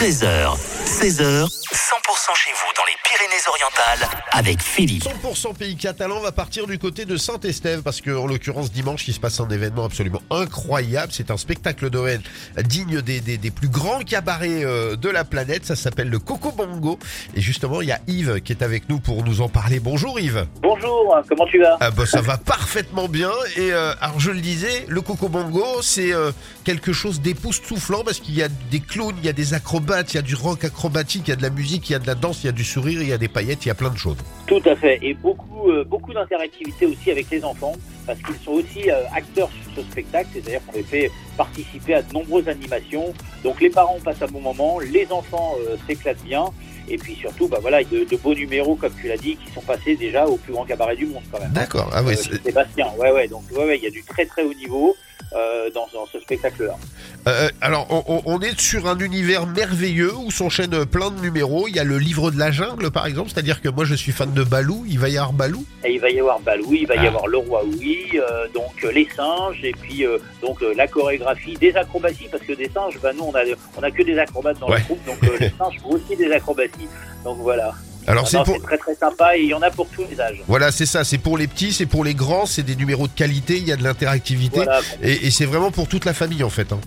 13h, 16h, 100% chez vous dans les Pyrénées-Orientales avec Philippe. 100% pays catalan va partir du côté de Saint-Estève parce que en l'occurrence dimanche il se passe un événement absolument incroyable. C'est un spectacle Noël digne des, des, des plus grands cabarets euh, de la planète. Ça s'appelle le Coco Bongo et justement il y a Yves qui est avec nous pour nous en parler. Bonjour Yves. Bonjour, comment tu vas? Ah bah, ça va parfaitement bien et euh, alors je le disais le Coco Bongo c'est euh, quelque chose d'époustouflant parce qu'il y a des clowns, il y a des acrobates, il y a du rock acrobatique, il y a de la musique, il y a de la danse, il y a du sourire, il y a des paillettes, il y a plein de choses. Tout à fait, et beaucoup, euh, beaucoup d'interactivité aussi avec les enfants, parce qu'ils sont aussi euh, acteurs sur ce spectacle, c'est-à-dire qu'on les fait participer à de nombreuses animations. Donc les parents passent un bon moment, les enfants euh, s'éclatent bien, et puis surtout, bah voilà, de, de beaux numéros, comme tu l'as dit, qui sont passés déjà au plus grand cabaret du monde quand même. D'accord. Ah oui. Sébastien, ouais, ouais, donc ouais, ouais, il y a du très très haut niveau dans, dans ce spectacle-là. Euh, alors, on, est sur un univers merveilleux où s'enchaînent plein de numéros. Il y a le livre de la jungle, par exemple, c'est-à-dire que moi, je suis fan de Balou. Il va y avoir Balou. Et il va y avoir Balou, il va y Ah. avoir le roi Oui, euh, donc euh, les singes, et puis euh, donc euh, la chorégraphie, des acrobaties, parce que des singes, bah, nous on a, on a que des acrobates dans Ouais. le groupe, donc euh, les singes font aussi des acrobaties. Donc voilà. Alors, Ah c'est pour. très très sympa et il y en a pour tous les âges. Voilà, c'est ça. C'est pour les petits, c'est pour les grands. C'est des numéros de qualité. Il y a de l'interactivité. Voilà. Et, et c'est vraiment pour toute la famille, en fait. hein.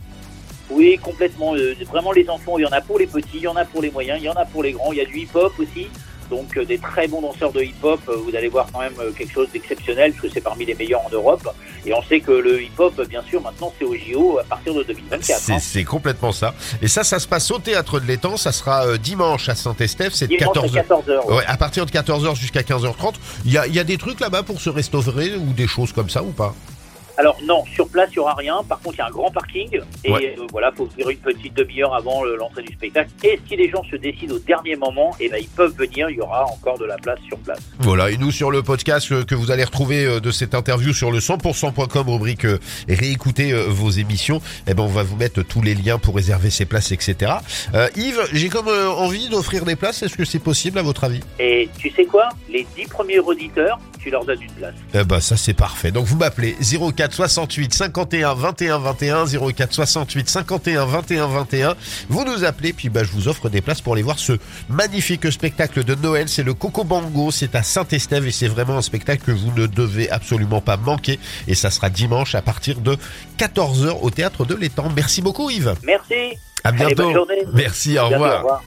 Oui, complètement. euh, vraiment les enfants, il y en a pour les petits, il y en a pour les moyens, il y en a pour les grands. Il y a du hip-hop aussi. Donc euh, des très bons danseurs de hip-hop, euh, vous allez voir quand même quelque chose d'exceptionnel, parce que c'est parmi les meilleurs en Europe. Et on sait que le hip-hop, bien sûr, maintenant c'est au JO à partir de 2024. C'est hein. c'est complètement ça. Et ça, ça se passe au théâtre de l'étang. Ça sera euh, dimanche à Saint-Estève. C'est de Dimanche 14 à 14h. Ouais, à partir de 14h jusqu'à 15h30. Il y a, il y a des trucs là-bas pour se restaurer ou des choses comme ça ou pas? Alors non, sur place il y aura rien. Par contre, il y a un grand parking et Ouais. euh, voilà, faut venir une petite demi-heure avant l'entrée du spectacle. Et si les gens se décident au dernier moment, et ben ils peuvent venir. Il y aura encore de la place sur place. Voilà, et nous sur le podcast euh, que vous allez retrouver euh, de cette interview sur le 100%.com, rubrique réécouter vos émissions, eh ben on va vous mettre tous les liens pour réserver ces places, etc. Euh, Yves, j'ai comme envie d'offrir des places, est-ce que c'est possible à votre avis? Et tu sais quoi? Les dix premiers auditeurs, tu leur donnes une place. Eh ben ça c'est parfait. Donc vous m'appelez 04 68 51 21 21 04 68 51 21 21. Vous nous appelez puis bah je vous offre des places pour aller voir ce magnifique spectacle de Noël. C'est le Coco Bango, c'est à Saint-Estève et c'est vraiment un spectacle que vous ne devez absolument pas manquer et ça sera dimanche à partir de 14h au théâtre de l'Étang. Merci beaucoup Yves. Merci. À Allez, bientôt. bonne. Merci, au Bientôt, revoir. au revoir.